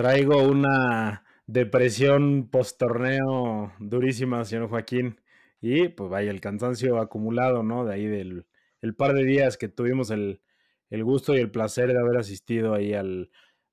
Traigo una depresión post-torneo durísima, señor Joaquín. Y pues vaya, el cansancio acumulado, ¿no? De ahí del el par de días que tuvimos el, gusto y el placer de haber asistido ahí al,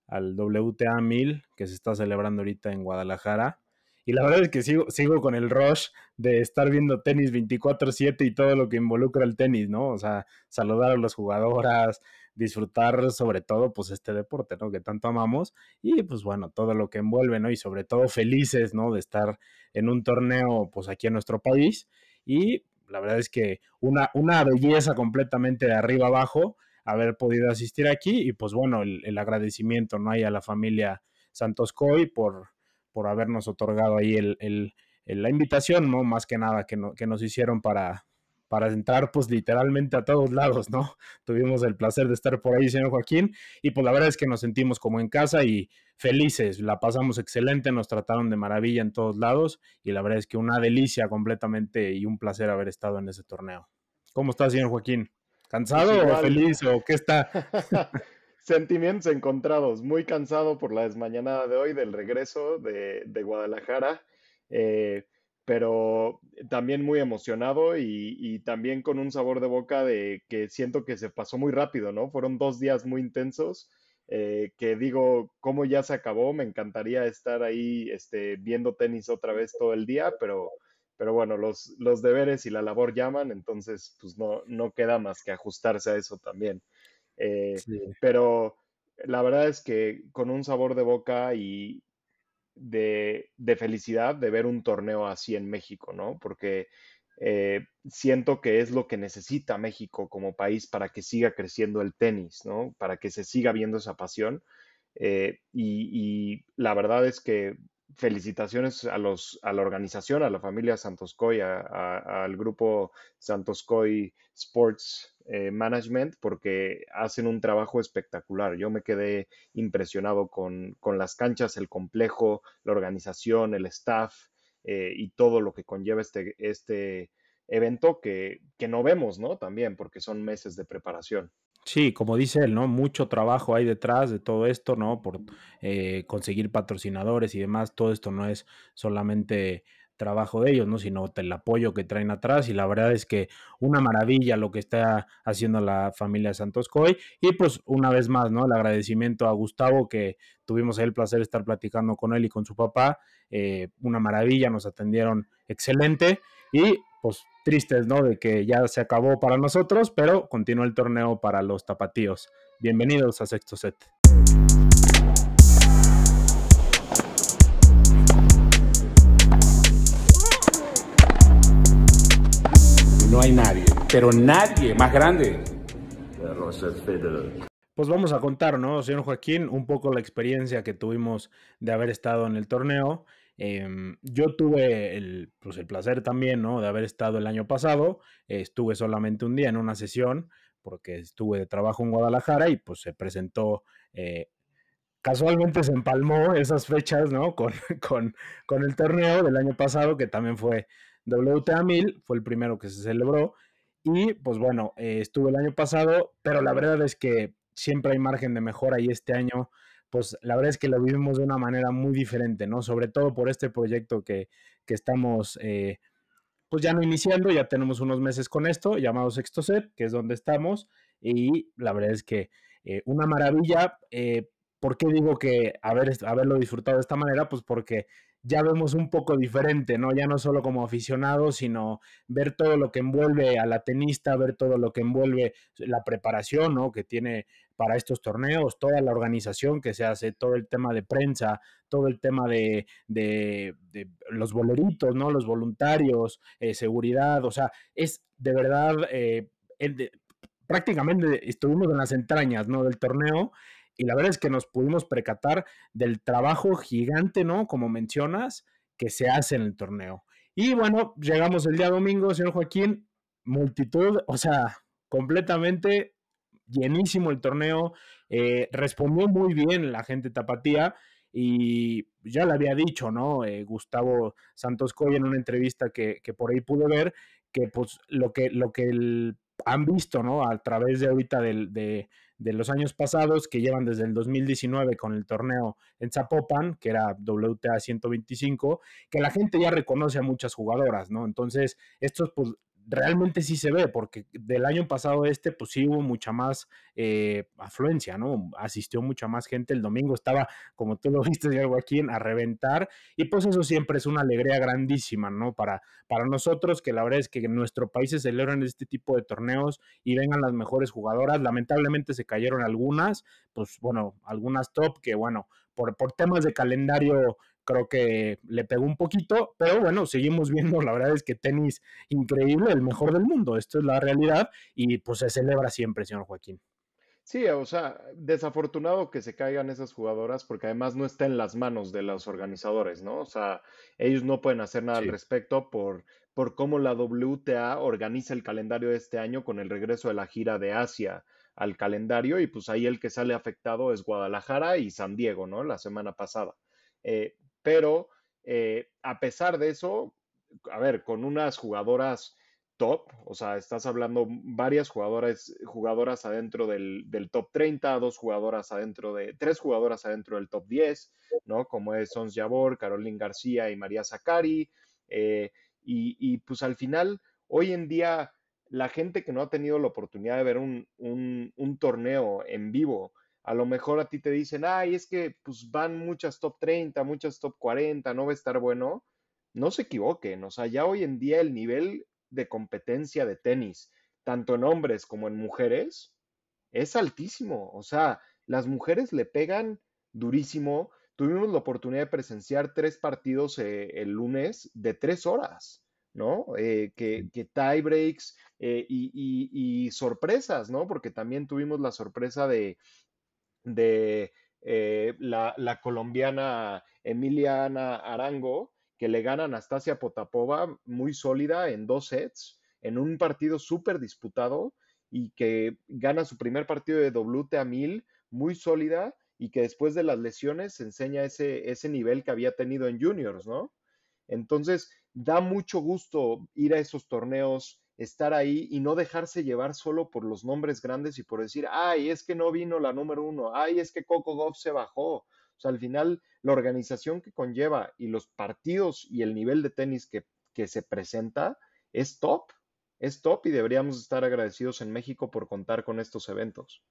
WTA 1000 que se está celebrando ahorita en Guadalajara. Y la verdad es que sigo, sigo con el rush de estar viendo tenis 24/7 y todo lo que involucra el tenis, ¿no? O sea, saludar a las jugadoras, disfrutar sobre todo pues este deporte, ¿no? Que tanto amamos y pues bueno, todo lo que envuelve, ¿no? Y sobre todo felices, ¿no? De estar en un torneo pues aquí en nuestro país y la verdad es que una, una belleza completamente de arriba abajo haber podido asistir aquí y pues bueno, el, agradecimiento, ¿no? Hay a la familia Santos Coy por por habernos otorgado ahí el, la invitación, ¿no? Más que nada que, que nos hicieron para, para entrar pues literalmente a todos lados, ¿no? Tuvimos el placer de estar por ahí, señor Joaquín, y pues la verdad es que nos sentimos como en casa y felices, la pasamos excelente, nos trataron de maravilla en todos lados y la verdad es que una delicia completamente y un placer haber estado en ese torneo. ¿Cómo está, señor Joaquín? ¿Cansado o feliz o qué está? Sentimientos encontrados, muy cansado por la desmañanada de hoy del regreso de, Guadalajara, eh, pero también muy emocionado y, también con un sabor de boca de que siento que se pasó muy rápido, ¿no? Fueron dos días muy intensos. Eh, que digo, cómo ya se acabó, me encantaría estar ahí este, viendo tenis otra vez todo el día, pero, pero bueno, los, los deberes y la labor llaman, entonces pues no, no queda más que ajustarse a eso también. Eh, pero la verdad es que con un sabor de boca y de, felicidad de ver un torneo así en México, ¿no? Porque eh, siento que es lo que necesita México como país para que siga creciendo el tenis, ¿no? Para que se siga viendo esa pasión. Eh, y, la verdad es que felicitaciones a, los, a la organización, a la familia Santoscoy, al grupo Santoscoy Sports eh, Management, porque hacen un trabajo espectacular. Yo me quedé impresionado con, las canchas, el complejo, la organización, el staff eh, y todo lo que conlleva este, este evento que, que no vemos, ¿no? También, porque son meses de preparación. Sí, como dice él, ¿no? Mucho trabajo hay detrás de todo esto, ¿no? Por eh, conseguir patrocinadores y demás. Todo esto no es solamente trabajo de ellos, ¿no? Sino el apoyo que traen atrás. Y la verdad es que una maravilla lo que está haciendo la familia Santos Coy. Y pues una vez más, ¿no? El agradecimiento a Gustavo, que tuvimos el placer de estar platicando con él y con su papá. Eh, una maravilla, nos atendieron excelente. Y pues tristes, ¿no? De que ya se acabó para nosotros, pero continúa el torneo para los tapatíos. Bienvenidos a Sexto Set. No hay nadie, pero nadie más grande. Pues vamos a contar, ¿no, señor Joaquín? Un poco la experiencia que tuvimos de haber estado en el torneo Em, yo tuve el, pues el placer también, ¿no? De haber estado el año pasado. estuve solamente un día en una sesión porque estuve de trabajo en Guadalajara y pues se presentó, eh, casualmente se empalmó esas fechas, ¿no? Con, con, con, el torneo del año pasado, que también fue WTA 1000, fue el primero que se celebró. Y pues bueno, eh, estuve el año pasado, pero la verdad es que siempre hay margen de mejora y este año pues la verdad es que lo vivimos de una manera muy diferente, ¿no? Sobre todo por este proyecto que, estamos, eh, pues ya no iniciando, ya tenemos unos meses con esto, llamado Sexto Set, que es donde estamos, y la verdad es que eh, una maravilla. Eh, ¿Por qué digo que haber, haberlo disfrutado de esta manera? Pues porque ya vemos un poco diferente, ¿no? Ya no solo como aficionado, sino ver todo lo que envuelve a la tenista, ver todo lo que envuelve la preparación, ¿no? Que tiene para estos torneos, toda la organización que se hace, todo el tema de prensa, todo el tema de, de, los boleritos, ¿no? Los voluntarios, eh, seguridad, o sea, es de verdad, eh, prácticamente estuvimos en las entrañas, ¿no? Del torneo y la verdad es que nos pudimos percatar del trabajo gigante, ¿no? Como mencionas, que se hace en el torneo. Y bueno, llegamos el día domingo, señor Joaquín, multitud, o sea, completamente llenísimo el torneo, eh, respondió muy bien la gente tapatía y ya le había dicho, ¿no? Eh, Gustavo Santos Coy en una entrevista que, por ahí pude ver, que pues lo que, lo que el han visto, ¿no? A través de ahorita de, de, los años pasados, que llevan desde el 2019 con el torneo en Zapopan, que era WTA 125, que la gente ya reconoce a muchas jugadoras, ¿no? Entonces, estos pues realmente sí se ve, porque del año pasado este, pues sí hubo mucha más eh, afluencia, ¿no? Asistió mucha más gente. El domingo estaba, como tú lo viste, aquí a reventar. Y pues eso siempre es una alegría grandísima, ¿no? Para, para nosotros, que la verdad es que en nuestro país se celebran este tipo de torneos y vengan las mejores jugadoras. Lamentablemente se cayeron algunas, pues bueno, algunas top que, bueno, por, por temas de calendario creo que le pegó un poquito, pero bueno, seguimos viendo, la verdad es que tenis increíble, el mejor del mundo, esto es la realidad y pues se celebra siempre, señor Joaquín. Sí, o sea, desafortunado que se caigan esas jugadoras porque además no está en las manos de los organizadores, ¿no? O sea, ellos no pueden hacer nada al respecto por, por cómo la WTA organiza el calendario de este año con el regreso de la gira de Asia al calendario y pues ahí el que sale afectado es Guadalajara y San Diego, ¿no? La semana pasada. Eh, pero eh, a pesar de eso, a ver, con unas jugadoras top, o sea, estás hablando varias jugadoras, jugadoras adentro del, top 30, dos jugadoras adentro de, tres jugadoras adentro del top 10, ¿no? Como es Sons Jabor, Caroline García y María Zacari, eh, y, pues al final, hoy en día, la gente que no ha tenido la oportunidad de ver un torneo en vivo, a lo mejor a ti te dicen, ay, es que pues van muchas top 30, muchas top 40, no va a estar bueno. No se equivoquen, o sea, ya hoy en día el nivel de competencia de tenis, tanto en hombres como en mujeres, es altísimo. O sea, las mujeres le pegan durísimo. Tuvimos la oportunidad de presenciar tres partidos eh, el lunes de tres horas, ¿no? Eh, que, que tie breaks eh, y, sorpresas, ¿no? Porque también tuvimos la sorpresa de, de eh, la, colombiana Emiliana Arango, que le gana a Anastasia Potapova muy sólida en dos sets, en un partido súper disputado y que gana su primer partido de WTA 1000 muy sólida y que después de las lesiones enseña ese, ese nivel que había tenido en juniors, ¿no? Entonces, da mucho gusto ir a esos torneos estar ahí y no dejarse llevar solo por los nombres grandes y por decir, ay, es que no vino la número uno, ay, es que Coco Goff se bajó. O sea, al final, la organización que conlleva y los partidos y el nivel de tenis que, se presenta es top, es top y deberíamos estar agradecidos en México por contar con estos eventos.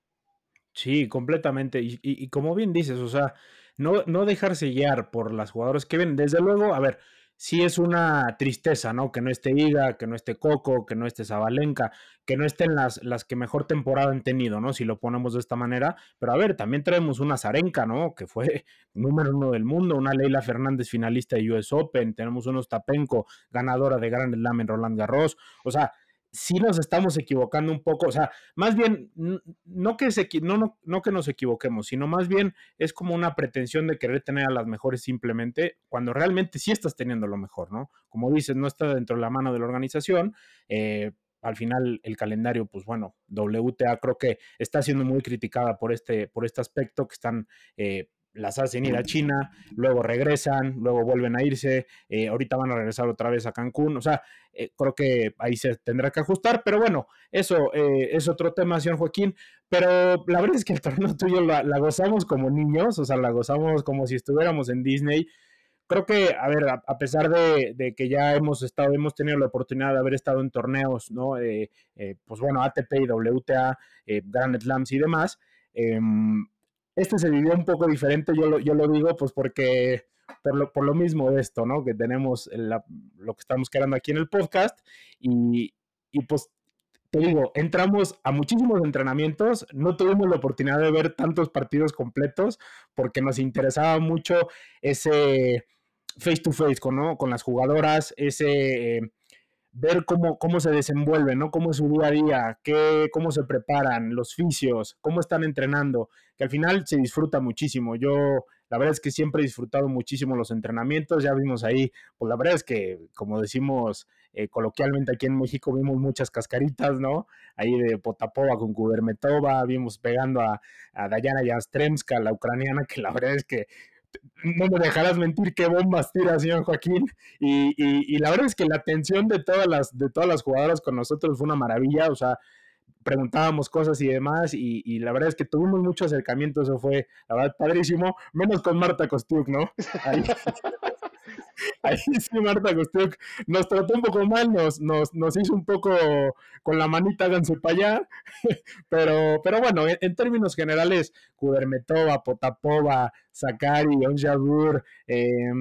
Sí, completamente. Y, y, como bien dices, o sea, no, no dejarse guiar por las jugadoras que ven. Desde luego, a ver, sí es una tristeza, ¿no? Que no esté Iga, que no esté Coco, que no esté Zabalenka, que no estén las, las que mejor temporada han tenido, ¿no? Si lo ponemos de esta manera. Pero a ver, también traemos una Zarenka, ¿no? Que fue número uno del mundo, una Leila Fernández finalista de US Open, tenemos unos Tapenko, ganadora de Grand Slam en Roland Garros. O sea, sí nos estamos equivocando un poco, o sea, más bien, no que, se, no, no, que nos equivoquemos, sino más bien es como una pretensión de querer tener a las mejores simplemente, cuando realmente sí estás teniendo lo mejor, ¿no? Como dices, no está dentro de la mano de la organización, eh, al final el calendario, pues bueno, WTA creo que está siendo muy criticada por este, por este aspecto, que están eh, las hacen ir a China, luego regresan, luego vuelven a irse, eh, ahorita van a regresar otra vez a Cancún, o sea, eh, creo que ahí se tendrá que ajustar, pero bueno, eso eh, es otro tema, señor Joaquín, pero la verdad es que el torneo tuyo la, gozamos como niños, o sea, la gozamos como si estuviéramos en Disney. Creo que, a ver, a, pesar de, que ya hemos estado, hemos tenido la oportunidad de haber estado en torneos, ¿no? pues bueno, ATP y WTA, Grand Slams y demás, em, este se vivió un poco diferente, yo lo, yo lo digo pues porque por lo, por lo mismo de esto, ¿no? Que tenemos lo que estamos creando aquí en el podcast y, y pues te digo, entramos a muchísimos entrenamientos, no tuvimos la oportunidad de ver tantos partidos completos porque nos interesaba mucho ese face to face con, ¿no? con las jugadoras, ese... Ver cómo, cómo se desenvuelven, ¿no? Cómo es su día a día, qué, cómo se preparan, los fisios, cómo están entrenando, que al final se disfruta muchísimo. Yo, la verdad es que siempre he disfrutado muchísimo los entrenamientos, ya vimos ahí, pues la verdad es que, como decimos eh, coloquialmente aquí en México, vimos muchas cascaritas, ¿no? Ahí de Potapova con Kubermetova, vimos pegando a, a Dayana Yastremska, la ucraniana, que la verdad es que no me dejarás mentir qué bombas tira, señor Joaquín. Y, la verdad es que la atención de todas las, de todas las jugadoras con nosotros fue una maravilla. O sea, preguntábamos cosas y demás, y, la verdad es que tuvimos mucho acercamiento, eso fue, la verdad, padrísimo, menos con Marta Kostiuk, ¿no? Ahí, ahí sí, Marta Kostiuk nos trató un poco mal, nos, nos, nos hizo un poco con la manita, háganse para allá, pero, pero bueno, en, términos generales, Kudermetova, Potapova, Sakari, Onjabur, eh,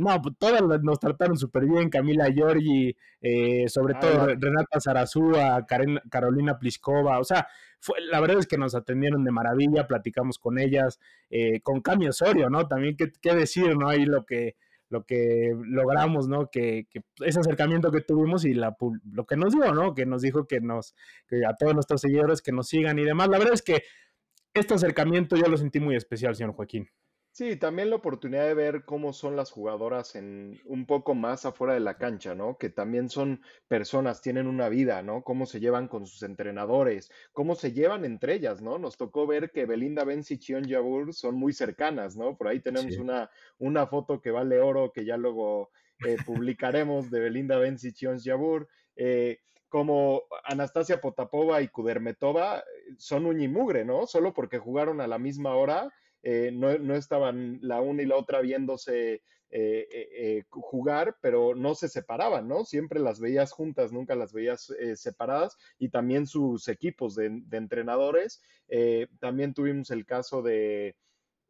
no, pues todas nos trataron súper bien, Camila Giorgi, eh, sobre todo Renata Zarazúa, Carolina Pliskova, o sea, fue, la verdad es que nos atendieron de maravilla, platicamos con ellas, eh, con Cami Osorio, ¿no? También qué, qué, decir, ¿no? Ahí lo que, lo que logramos, ¿no? Que, que, ese acercamiento que tuvimos y la, lo que nos dio, ¿no? Que nos dijo que nos, que a todos nuestros seguidores que nos sigan y demás. La verdad es que este acercamiento yo lo sentí muy especial, señor Joaquín. Sí, también la oportunidad de ver cómo son las jugadoras en un poco más afuera de la cancha, ¿no? Que también son personas, tienen una vida, ¿no? Cómo se llevan con sus entrenadores, cómo se llevan entre ellas, ¿no? Nos tocó ver que Belinda Benz y Chion Yabur son muy cercanas, ¿no? Por ahí tenemos una, una foto que vale oro que ya luego eh, publicaremos de Belinda Benz y Chion Yabur. Eh, como Anastasia Potapova y Kudermetova eh, son uñimugre, ¿no? Solo porque jugaron a la misma hora eh, no, estaban la una y la otra viéndose eh, eh, jugar, pero no se separaban, ¿no? Siempre las veías juntas, nunca las veías separadas, y también sus equipos de, entrenadores. también tuvimos el caso de,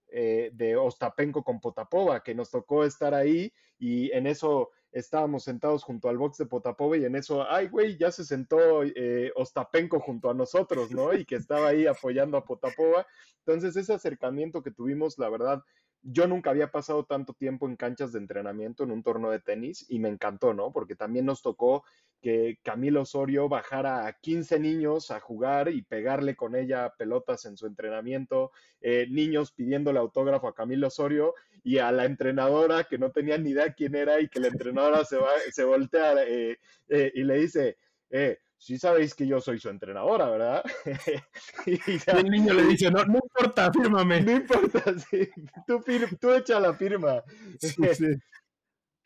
de Ostapenko con Potapova, que nos tocó estar ahí y en eso estábamos sentados junto al box de Potapova y en eso, ay, güey, ya se sentó eh, Ostapenko junto a nosotros, ¿no? Y que estaba ahí apoyando a Potapova. Entonces, ese acercamiento que tuvimos, la verdad, yo nunca había pasado tanto tiempo en canchas de entrenamiento en un torneo de tenis y me encantó, ¿no? Porque también nos tocó que Camilo Osorio bajara a 15 niños a jugar y pegarle con ella pelotas en su entrenamiento, eh, niños pidiéndole autógrafo a Camilo Osorio y a la entrenadora que no tenía ni idea quién era y que la entrenadora se, va, se voltea eh, eh, y le dice, eh, sí sabéis que yo soy su entrenadora, ¿verdad? y, el niño le dice, no, no importa, fírmame. No importa, sí, tú, tú echa la firma.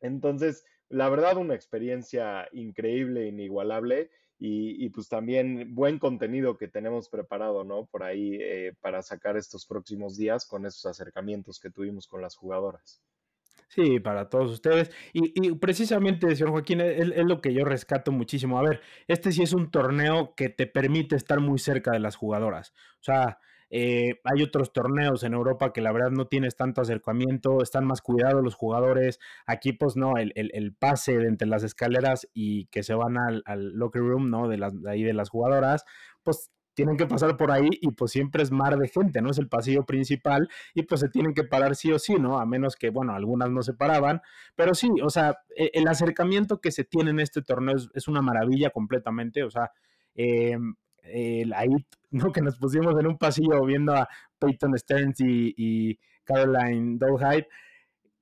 Entonces, la verdad, una experiencia increíble, inigualable. Y, pues también buen contenido que tenemos preparado, ¿no? Por ahí eh, para sacar estos próximos días con esos acercamientos que tuvimos con las jugadoras. Sí, para todos ustedes. Y, precisamente, señor Joaquín, es, lo que yo rescato muchísimo. A ver, este sí es un torneo que te permite estar muy cerca de las jugadoras. O sea, eh, hay otros torneos en Europa que la verdad no tienes tanto acercamiento, están más cuidados los jugadores. Aquí, pues no, el, pase de entre las escaleras y que se van al, locker room, ¿no? De, las, de ahí de las jugadoras, pues tienen que pasar por ahí y pues siempre es mar de gente, ¿no? Es el pasillo principal y pues se tienen que parar sí o sí, ¿no? A menos que, bueno, algunas no se paraban, pero sí, o sea, e, el acercamiento que se tiene en este torneo es, una maravilla completamente, o sea, em, ahí, ¿no? Que nos pusimos en un pasillo viendo a Peyton Stearns y, Caroline Dolhide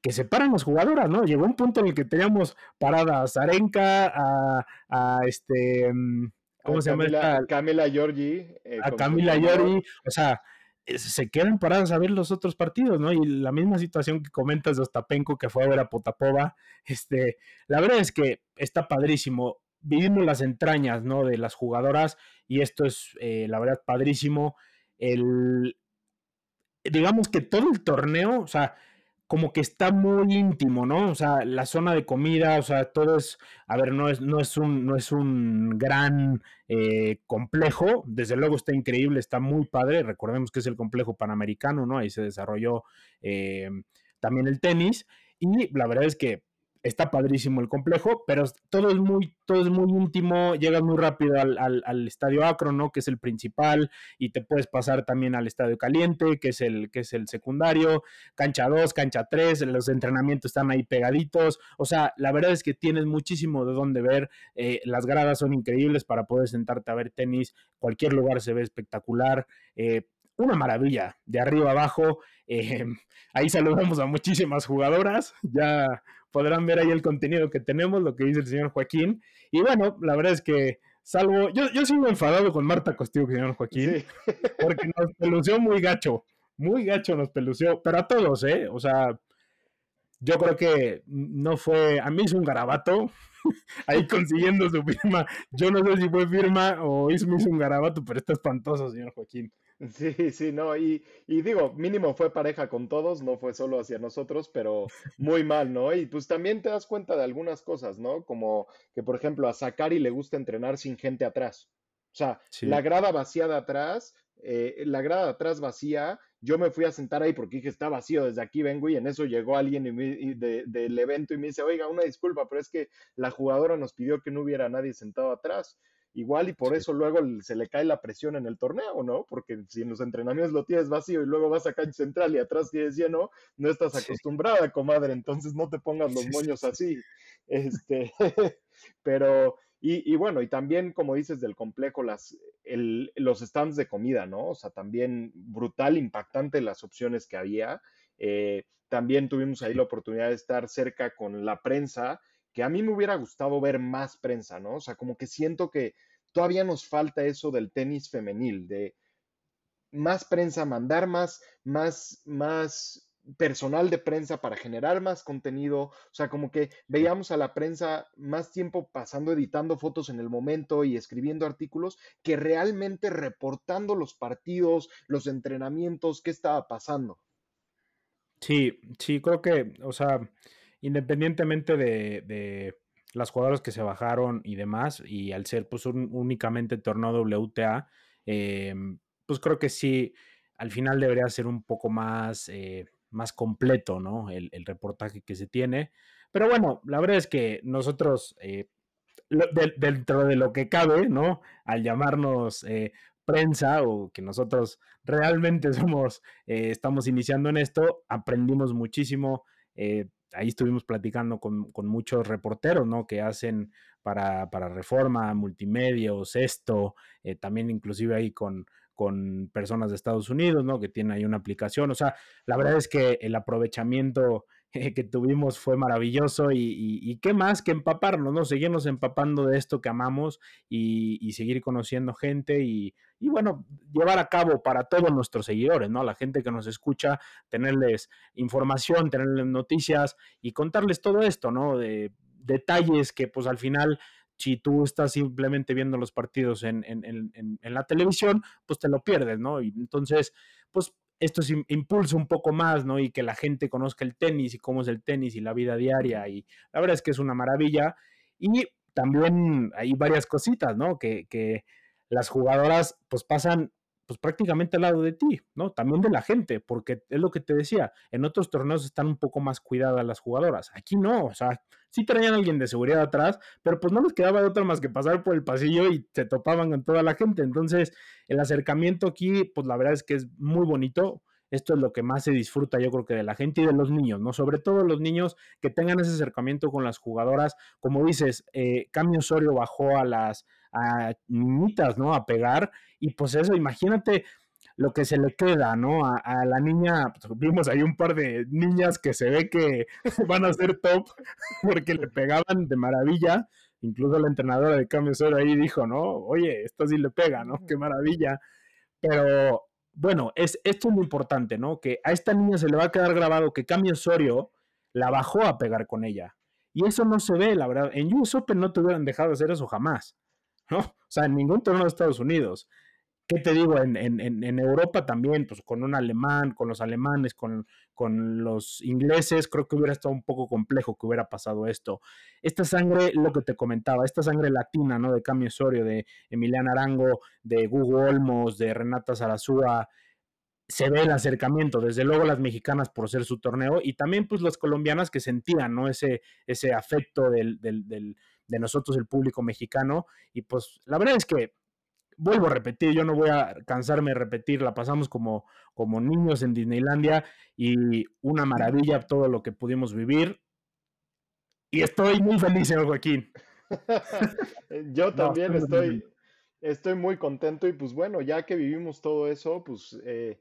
que se paran las jugadoras, ¿no? Llegó un punto en el que teníamos parada a Zarenka, a, a este... Em, ¿Cómo se llama? Camila Giorgi. Eh, a Camila Giorgi, o sea, se quedan paradas a ver los otros partidos, ¿no? Y la misma situación que comentas de Ostapenko que fue a ver a Potapova, este, la verdad es que está padrísimo. Vivimos las entrañas, ¿no? De las jugadoras y esto es, eh, la verdad, padrísimo. El, digamos que todo el torneo, o sea, como que está muy íntimo, ¿no? O sea, la zona de comida, o sea, todo es, a ver, no es, no es, un, no es un gran eh, complejo, desde luego está increíble, está muy padre, recordemos que es el complejo panamericano, ¿no? Ahí se desarrolló eh, también el tenis, y la verdad es que está padrísimo el complejo, pero todo es muy, todo es muy íntimo, llegas muy rápido al, estadio Acro, ¿no? Que es el principal, y te puedes pasar también al estadio caliente, que es el, que es el secundario, cancha 2, cancha 3, los entrenamientos están ahí pegaditos, o sea, la verdad es que tienes muchísimo de dónde ver, eh, las gradas son increíbles para poder sentarte a ver tenis, cualquier lugar se ve espectacular, eh, una maravilla, de arriba abajo. Eh, ahí saludamos a muchísimas jugadoras. Ya podrán ver ahí el contenido que tenemos, lo que dice el señor Joaquín. Y bueno, la verdad es que, salvo, yo, yo sigo enfadado con Marta Costillo, señor Joaquín, porque nos pelució muy gacho, muy gacho nos pelució, pero a todos, ¿eh? O sea, yo creo que no fue, a mí es un garabato, ahí consiguiendo su firma. Yo no sé si fue firma o hizo, un garabato, pero está espantoso, señor Joaquín. Sí, sí, no, y, y, digo, mínimo fue pareja con todos, no fue solo hacia nosotros, pero muy mal, ¿no? Y pues también te das cuenta de algunas cosas, ¿no? Como que, por ejemplo, a Sakari le gusta entrenar sin gente atrás. O sea, la grada vacía de atrás, eh, la grada de atrás vacía, yo me fui a sentar ahí porque dije, está vacío, desde aquí vengo y en eso llegó alguien y del evento y me dice, oiga, una disculpa, pero es que la jugadora nos pidió que no hubiera nadie sentado atrás. Igual y por eso luego se le cae la presión en el torneo, ¿no? Porque si en los entrenamientos lo tienes vacío y luego vas a cancha central y atrás tienes lleno, no estás acostumbrada, comadre, entonces no te pongas los moños así. Este, pero y, bueno, y también, como dices, del complejo, las, los stands de comida, ¿no? O sea, también brutal, impactante las opciones que había. Eh, también tuvimos ahí la oportunidad de estar cerca con la prensa, que a mí me hubiera gustado ver más prensa, ¿no? O sea, como que siento que todavía nos falta eso del tenis femenil, de más prensa, mandar más, más, más personal de prensa para generar más contenido, o sea, como que veíamos a la prensa más tiempo pasando editando fotos en el momento y escribiendo artículos que realmente reportando los partidos, los entrenamientos, qué estaba pasando. Sí, sí, creo que, o sea, independientemente de, las jugadoras que se bajaron y demás, y al ser pues únicamente torneo WTA, eh, pues creo que sí, al final debería ser un poco más... Eh, más completo, ¿no? El, reportaje que se tiene. Pero bueno, la verdad es que nosotros, eh, dentro de lo que cabe, ¿no? Al llamarnos prensa o que nosotros realmente somos, estamos iniciando en esto, aprendimos muchísimo. Ahí estuvimos platicando con, muchos reporteros, ¿no? Que hacen para, para Reforma, Multimedios, esto, también inclusive ahí con, con personas de Estados Unidos, ¿no? Que tienen ahí una aplicación. O sea, la verdad es que el aprovechamiento que tuvimos fue maravilloso y, qué más que empaparnos, ¿no? Seguirnos empapando de esto que amamos y, seguir conociendo gente y, bueno, llevar a cabo para todos nuestros seguidores, ¿no? La gente que nos escucha, tenerles información, tenerles noticias y contarles todo esto, ¿no? De detalles que pues al final si tú estás simplemente viendo los partidos en, la televisión, pues te lo pierdes, ¿no? Y entonces, pues esto es impulsa un poco más, ¿no? Y que la gente conozca el tenis y cómo es el tenis y la vida diaria. Y la verdad es que es una maravilla. Y también hay varias cositas, ¿no? Que, que las jugadoras pues pasan pues prácticamente al lado de ti, ¿no? También de la gente, porque es lo que te decía, en otros torneos están un poco más cuidadas las jugadoras, aquí no, o sea, sí traían a alguien de seguridad atrás, pero pues no les quedaba de otra más que pasar por el pasillo y se topaban con toda la gente, entonces el acercamiento aquí, pues la verdad es que es muy bonito, esto es lo que más se disfruta yo creo que de la gente y de los niños, ¿no? Sobre todo los niños que tengan ese acercamiento con las jugadoras, como dices, eh, Cami Osorio bajó a las a niñitas, ¿no? A pegar. Y pues eso, imagínate lo que se le queda, ¿no? A, la niña, pues, vimos ahí un par de niñas que se ve que van a ser top porque le pegaban de maravilla. Incluso la entrenadora de cambio ahí dijo, ¿no? Oye, esto sí le pega, ¿no? Qué maravilla. Pero bueno, es, esto es lo importante, ¿no? Que a esta niña se le va a quedar grabado que Cami Osorio la bajó a pegar con ella. Y eso no se ve, la verdad. En US Open no te hubieran dejado hacer eso jamás. ¿no? O sea, en ningún torneo de Estados Unidos. ¿Qué te digo? En, en, Europa también, pues con un alemán, con los alemanes, con, con, los ingleses, creo que hubiera estado un poco complejo que hubiera pasado esto. Esta sangre, lo que te comentaba, esta sangre latina, ¿no? De Cami Osorio, de Emiliana Arango, de Hugo Olmos, de Renata Zarazúa, se ve el acercamiento, desde luego las mexicanas por ser su torneo y también pues las colombianas que sentían, ¿no? Ese, ese afecto del, del, de nosotros, el público mexicano. Y pues la verdad es que, vuelvo a repetir, yo no voy a cansarme de repetir, la pasamos como, como niños en Disneylandia y una maravilla todo lo que pudimos vivir. Y estoy muy feliz, señor Joaquín. yo también estoy, estoy muy contento y pues bueno, ya que vivimos todo eso, pues... Eh,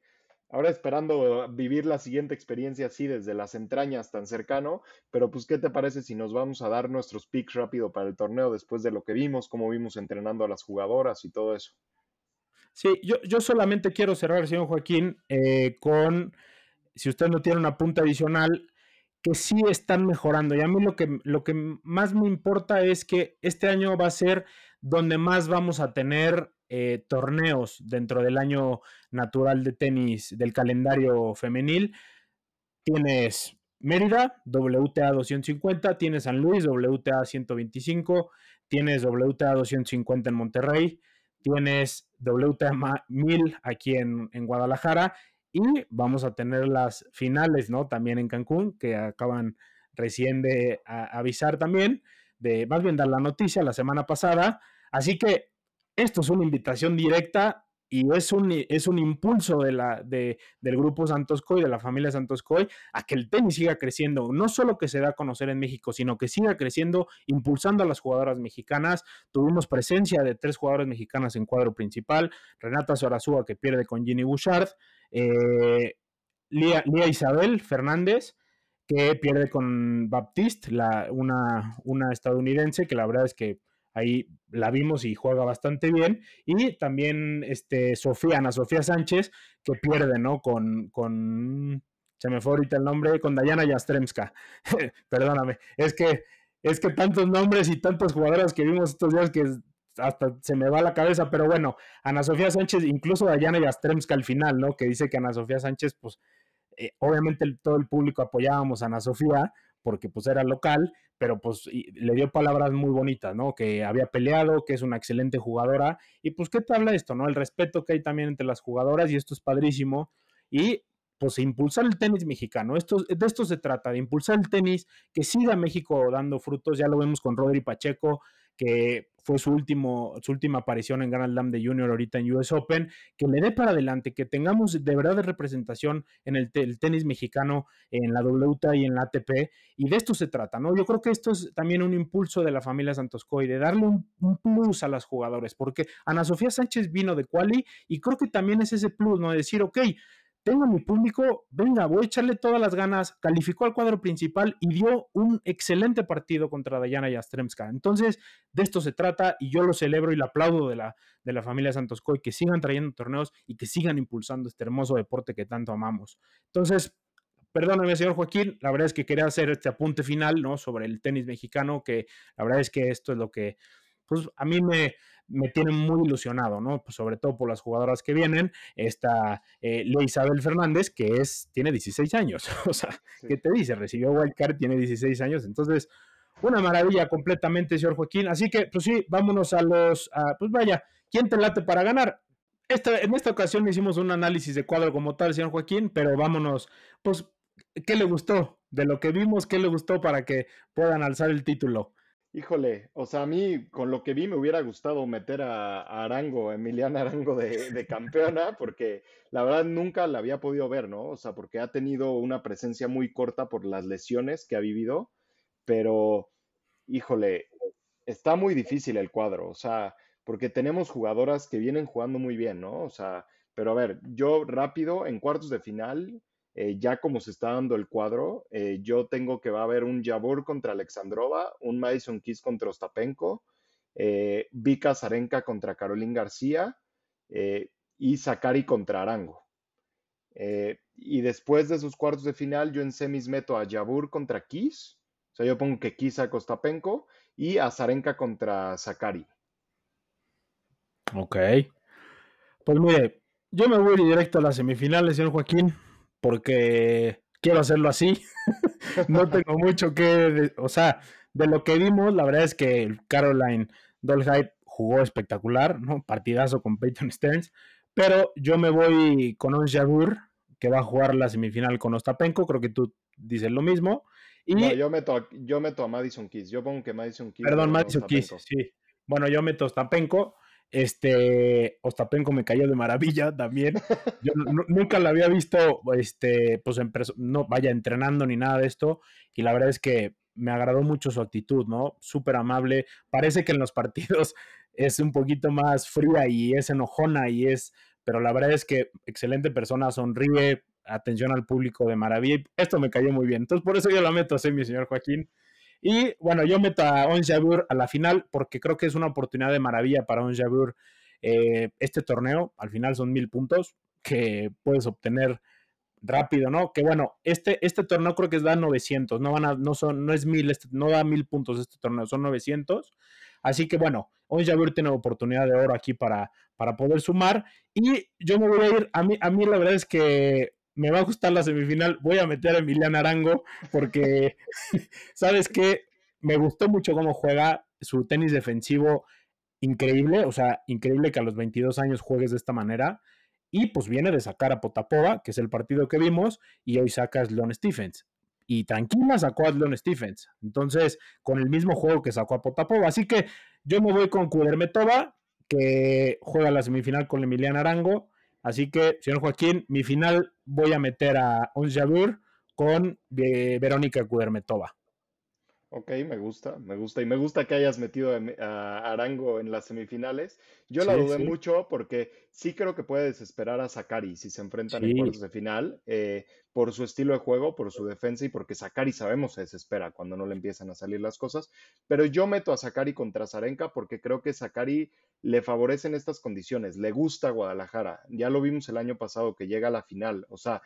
Ahora esperando vivir la siguiente experiencia así desde las entrañas tan cercano, pero pues ¿qué te parece si nos vamos a dar nuestros picks rápido para el torneo después de lo que vimos, cómo vimos entrenando a las jugadoras y todo eso? Sí, yo, yo solamente quiero cerrar, señor Joaquín, eh, con, si usted no tiene una punta adicional, que sí están mejorando. Y a mí lo que, lo que más me importa es que este año va a ser donde más vamos a tener eh, torneos dentro del año natural de tenis del calendario femenil. Tienes Mérida, WTA 250, tienes San Luis, WTA 125, tienes WTA 250 en Monterrey, tienes WTA 1000 aquí en, en Guadalajara y vamos a tener las finales, ¿no? También en Cancún, que acaban recién de avisar también, de más bien dar la noticia la semana pasada. Así que esto es una invitación directa y es un, es un impulso de la, de, del grupo Santos Coy, de la familia Santos Coy, a que el tenis siga creciendo. No solo que se da a conocer en México, sino que siga creciendo, impulsando a las jugadoras mexicanas. Tuvimos presencia de tres jugadoras mexicanas en cuadro principal: Renata Sorazúa, que pierde con Ginny Bouchard, eh, Lía, Isabel Fernández, que pierde con Baptiste, una, una estadounidense, que la verdad es que ahí la vimos y juega bastante bien. Y también este, Sofía, Ana Sofía Sánchez, que pierde, ¿no? Con, con, se me fue ahorita el nombre, con Dayana Yastremska. Perdóname, es que, es que tantos nombres y tantas jugadoras que vimos estos días que hasta se me va la cabeza, pero bueno, Ana Sofía Sánchez, incluso Dayana Yastremska al final, ¿no? Que dice que Ana Sofía Sánchez, pues, eh, obviamente todo el público apoyábamos a Ana Sofía, porque pues era local, pero pues le dio palabras muy bonitas, ¿no? Que había peleado, que es una excelente jugadora, y pues qué te habla esto, ¿no? El respeto que hay también entre las jugadoras, y esto es padrísimo, y pues impulsar el tenis mexicano, esto, de esto se trata, de impulsar el tenis, que siga México dando frutos, ya lo vemos con Rodri Pacheco, que fue su, último, su última aparición en Grand Slam de Junior ahorita en US Open, que le dé para adelante, que tengamos de verdad de representación en el, tenis mexicano, en la WTA y en la ATP, y de esto se trata, ¿no? Yo creo que esto es también un impulso de la familia Santos Coy, de darle un, plus a las jugadores, porque Ana Sofía Sánchez vino de Quali y creo que también es ese plus, ¿no? De decir, ok, tengo mi público, venga, voy a echarle todas las ganas, calificó al cuadro principal y dio un excelente partido contra Dayana Yastremska. Entonces, de esto se trata y yo lo celebro y lo aplaudo de la, de la familia Santos Coy, que sigan trayendo torneos y que sigan impulsando este hermoso deporte que tanto amamos. Entonces, perdóname, señor Joaquín, la verdad es que quería hacer este apunte final, ¿no? Sobre el tenis mexicano, que la verdad es que esto es lo que, pues a mí me, me tiene muy ilusionado, ¿no? Pues sobre todo por las jugadoras que vienen. Esta eh, Isabel Fernández, que es, tiene 16 años. o sea, ¿qué te dice? Recibió Wildcard, tiene 16 años. Entonces, una maravilla completamente, señor Joaquín. Así que, pues sí, vámonos a los, pues vaya, ¿quién te late para ganar? Esta, en esta ocasión hicimos un análisis de cuadro como tal, señor Joaquín, pero vámonos, pues, ¿qué le gustó? De lo que vimos, ¿qué le gustó para que puedan alzar el título? Híjole, o sea, a mí con lo que vi me hubiera gustado meter a, Arango, Emiliana Arango de, campeona, porque la verdad nunca la había podido ver, ¿no? O sea, porque ha tenido una presencia muy corta por las lesiones que ha vivido, pero, híjole, está muy difícil el cuadro, o sea, porque tenemos jugadoras que vienen jugando muy bien, ¿no? O sea, pero a ver, yo rápido, en cuartos de final, eh, ya como se está dando el cuadro, eh, yo tengo que va a haber un Jabur contra Alexandrova, un Madison Kiss contra Ostapenko, eh, Vika Zarenka contra Caroline García y Sakari contra Arango. y después de esos cuartos de final, yo en semis meto a Jabur contra Kiss, o sea, yo pongo que Kiss a Kostapenko y a Zarenka contra Sakari. Ok. Pues mire, yo me voy directo a las semifinales, señor Joaquín porque quiero hacerlo así. no tengo mucho que, o sea, de lo que vimos, la verdad es que Caroline Dolhide jugó espectacular, ¿no? Partidazo con Peyton Stearns, pero yo me voy con Ons Jagur, que va a jugar la semifinal con Ostapenko, creo que tú dices lo mismo. Y... yo meto, a, yo meto a Madison Keys, yo pongo que Madison Keys. Perdón, Madison Keys, sí. Bueno, yo meto a Ostapenko, este, Ostapenko me cayó de maravilla también. Yo nunca la había visto, este, pues en no vaya entrenando ni nada de esto. Y la verdad es que me agradó mucho su actitud, ¿no? Súper amable. Parece que en los partidos es un poquito más fría y es enojona y es, pero la verdad es que excelente persona, sonríe, atención al público de maravilla. Esto me cayó muy bien. Entonces, por eso yo la meto así, mi señor Joaquín. Y bueno, yo meto a Ons a la final porque creo que es una oportunidad de maravilla para Ons eh, este torneo. Al final son mil puntos que puedes obtener rápido, ¿no? Que bueno, este, este torneo creo que da 900, no van a, no son, no es mil, este, no da mil puntos este torneo, son 900. Así que bueno, hoy ya tiene oportunidad de oro aquí para, para poder sumar. Y yo me voy a ir, a mí, a mí la verdad es que me va a gustar la semifinal, voy a meter a Emiliano Arango porque, ¿sabes qué? Me gustó mucho cómo juega su tenis defensivo, increíble, o sea, increíble que a los 22 años juegues de esta manera. Y pues viene de sacar a Potapova, que es el partido que vimos, y hoy saca a Sloan Stephens. Y tranquila sacó a Sloan Stephens. Entonces, con el mismo juego que sacó a Potapova. Así que yo me voy con Kudermetova, que juega la semifinal con Emiliano Arango. Así que, señor Joaquín, mi final voy a meter a Ons con eh, Verónica Kudermetova. Ok, me gusta, me gusta. Y me gusta que hayas metido a Arango en las semifinales. Yo la dudé mucho porque sí creo que puede desesperar a Sakari si se enfrentan en cuartos de final, eh, por su estilo de juego, por su defensa y porque Sakari sabemos se desespera cuando no le empiezan a salir las cosas. Pero yo meto a Sakari contra Zarenka porque creo que Sakari le favorecen estas condiciones. Le gusta Guadalajara. Ya lo vimos el año pasado que llega a la final. O sea,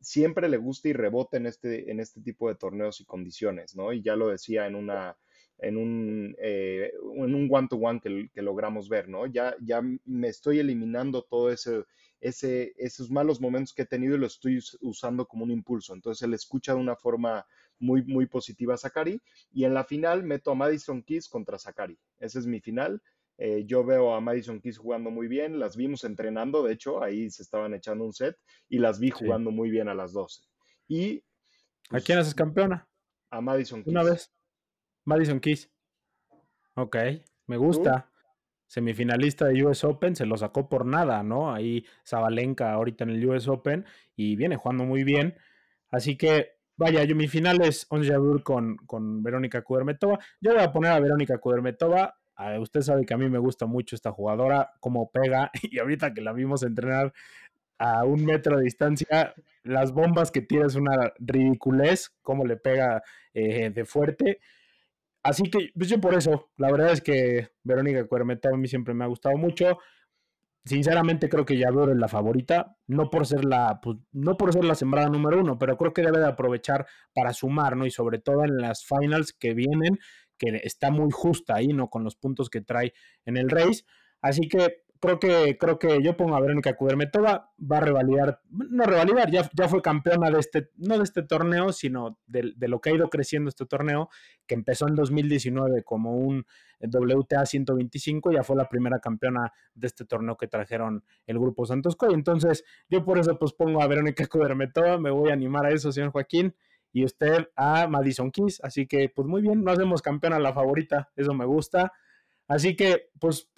siempre le gusta y rebota en este, en este tipo de torneos y condiciones, ¿no? Y ya lo decía en una en un, eh, en un one-to-one que, que, logramos ver, ¿no? Ya, ya me estoy eliminando todo ese, esos malos momentos que he tenido y lo estoy usando como un impulso. Entonces él escucha de una forma muy, muy positiva a Sakari. Y en la final meto a Madison Keys contra Sakari. Ese es mi final. Eh, yo veo a Madison Keys jugando muy bien, las vimos entrenando, de hecho, ahí se estaban echando un set y las vi jugando muy bien a las 12. Y, ¿A pues, quién haces campeona? A Madison Keys. Una vez. Madison Keys. Ok, me gusta. Semifinalista de US Open, se lo sacó por nada, ¿no? Ahí Zabalenka ahorita en el US Open y viene jugando muy bien. Así que, vaya, yo mi final es Onjadur con, con Verónica Kudermetova. Yo voy a poner a Verónica Kudermetova usted sabe que a mí me gusta mucho esta jugadora, cómo pega, y ahorita que la vimos entrenar a un metro de distancia, las bombas que tira es una ridiculez, cómo le pega eh, de fuerte. Así que, pues yo por eso, la verdad es que Verónica Cuermeta a mí siempre me ha gustado mucho. Sinceramente creo que Yador es la favorita, no por ser la, pues, no por ser la sembrada número uno, pero creo que debe de aprovechar para sumar, ¿no? Y sobre todo en las finals que vienen, que está muy justa ahí, ¿no? Con los puntos que trae en el race. Así que creo que, creo que yo pongo a Verónica Kudermetova, va a revalidar, no revalidar, ya, ya fue campeona de este, no de este torneo, sino de, lo que ha ido creciendo este torneo, que empezó en 2019 como un WTA 125, ya fue la primera campeona de este torneo que trajeron el grupo Santos Coy. Entonces, yo por eso pues pongo a Verónica Kudermetova, me voy a animar a eso, señor Joaquín y usted a Madison Keys. Así que, pues muy bien, no hacemos campeona la favorita, eso me gusta. Así que, pues,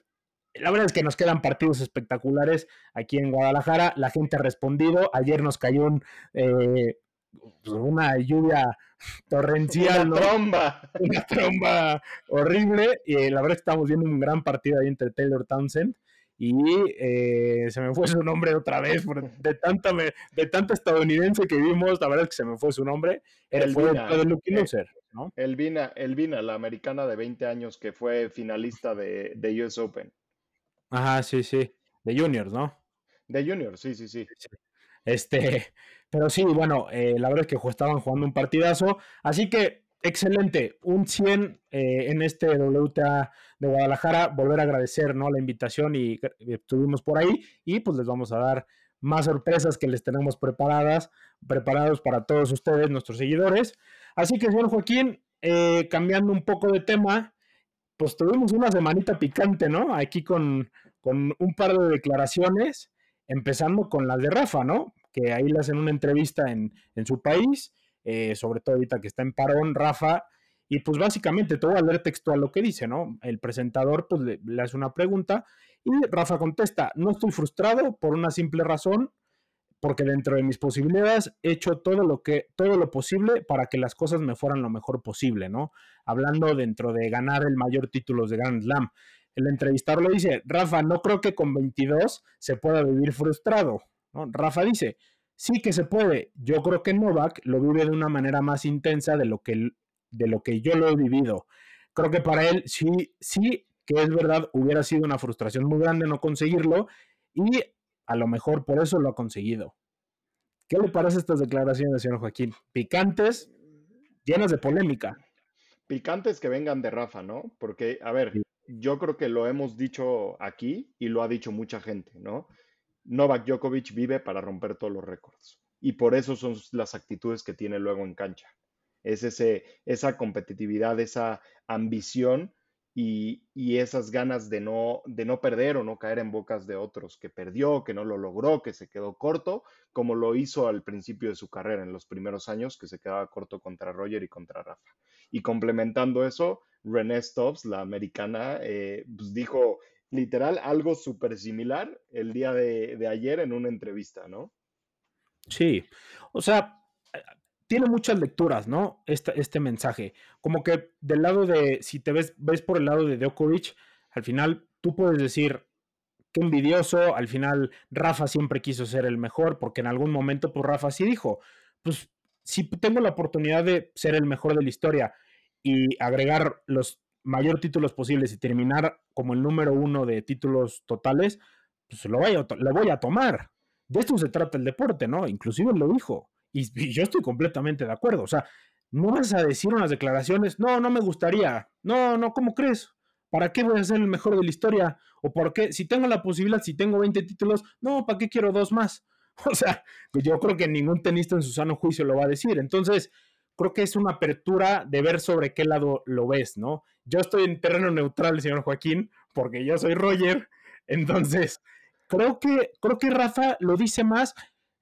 la verdad es que nos quedan partidos espectaculares aquí en Guadalajara. La gente ha respondido. Ayer nos cayó eh, pues, una lluvia torrencial. Una tromba. Una tromba horrible. Y la verdad es que estamos viendo un gran partido ahí entre Taylor Townsend y eh, se me fue su nombre otra vez, de tanta, de tanta estadounidense que vimos, la verdad es que se me fue su nombre, era el de Lucky eh, Loser, ¿no? Elvina, Elvina, la americana de 20 años que fue finalista de, de US Open. Ajá, sí, sí, de Juniors, ¿no? De Juniors, sí, sí, sí. Este, pero sí, bueno, eh, la verdad es que estaban jugando un partidazo, así que Excelente, un 100 eh, en este WTA de Guadalajara. Volver a agradecer ¿no? la invitación y estuvimos por ahí y pues les vamos a dar más sorpresas que les tenemos preparadas, preparados para todos ustedes, nuestros seguidores. Así que, señor Joaquín, eh, cambiando un poco de tema, pues tuvimos una semanita picante, ¿no? Aquí con, con un par de declaraciones, empezando con las de Rafa, ¿no? Que ahí le hacen una entrevista en, en su país eh, sobre todo ahorita que está en parón, Rafa, y pues básicamente te voy a leer textual lo que dice, ¿no? El presentador pues le, hace una pregunta y Rafa contesta, no estoy frustrado por una simple razón, porque dentro de mis posibilidades he hecho todo lo que todo lo posible para que las cosas me fueran lo mejor posible, ¿no? Hablando dentro de ganar el mayor título de Grand Slam. El entrevistador le dice, Rafa, no creo que con 22 se pueda vivir frustrado, ¿no? Rafa dice, Sí que se puede. Yo creo que Novak lo vive de una manera más intensa de lo que, de lo que yo lo he vivido. Creo que para él sí, sí que es verdad, hubiera sido una frustración muy grande no conseguirlo y a lo mejor por eso lo ha conseguido. ¿Qué le parece estas declaraciones, señor Joaquín? Picantes, llenas de polémica. Picantes que vengan de Rafa, ¿no? Porque, a ver, yo creo que lo hemos dicho aquí y lo ha dicho mucha gente, ¿no? Novak Djokovic vive para romper todos los récords. Y por eso son las actitudes que tiene luego en cancha. Es ese, esa competitividad, esa ambición y, esas ganas de no, de no perder o no caer en bocas de otros, que perdió, que no lo logró, que se quedó corto, como lo hizo al principio de su carrera, en los primeros años, que se quedaba corto contra Roger y contra Rafa. Y complementando eso, René Stobbs, la americana, eh, pues dijo literal algo súper similar el día de, de ayer en una entrevista, ¿no? Sí, o sea, tiene muchas lecturas, ¿no? Este, este mensaje. Como que del lado de, si te ves, ves por el lado de Djokovic, al final tú puedes decir, qué envidioso, al final Rafa siempre quiso ser el mejor, porque en algún momento, pues Rafa sí dijo, pues si tengo la oportunidad de ser el mejor de la historia y agregar los mayor títulos posibles y terminar como el número uno de títulos totales, pues lo voy a, lo voy a tomar. De esto se trata el deporte, ¿no? Inclusive lo dijo. Y, yo estoy completamente de acuerdo. O sea, no vas a decir unas declaraciones, no, no me gustaría, no, no, ¿cómo crees? ¿Para qué voy a ser el mejor de la historia? ¿O por qué? Si tengo la posibilidad, si tengo 20 títulos, no, ¿para qué quiero dos más? O sea, yo creo que ningún tenista en su sano juicio lo va a decir. Entonces, creo que es una apertura de ver sobre qué lado lo ves, ¿no? Yo estoy en terreno neutral, señor Joaquín, porque yo soy Roger. Entonces, creo que, creo que Rafa lo dice más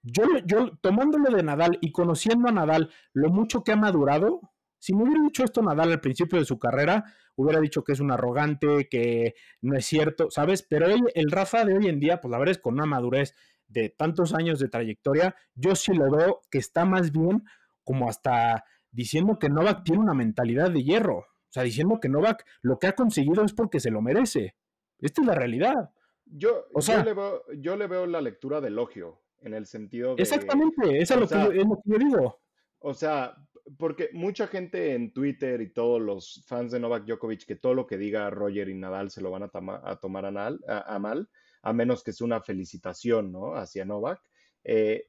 yo, yo, tomándolo de Nadal y conociendo a Nadal lo mucho que ha madurado, si me hubiera dicho esto Nadal al principio de su carrera, hubiera dicho que es un arrogante, que no es cierto, ¿sabes? Pero el Rafa de hoy en día, pues la verdad es con una madurez de tantos años de trayectoria, yo sí lo veo que está más bien como hasta diciendo que Novak tiene una mentalidad de hierro. O sea, diciendo que Novak lo que ha conseguido es porque se lo merece. Esta es la realidad. Yo, o sea, le, veo, yo le veo la lectura de elogio en el sentido de... Exactamente, eso es lo, que yo, es lo que yo digo. O sea, porque mucha gente en Twitter y todos los fans de Novak Djokovic, que todo lo que diga Roger y Nadal se lo van a, a tomar a, mal, a menos que sea una felicitación, ¿no? Hacia Novak. Eh,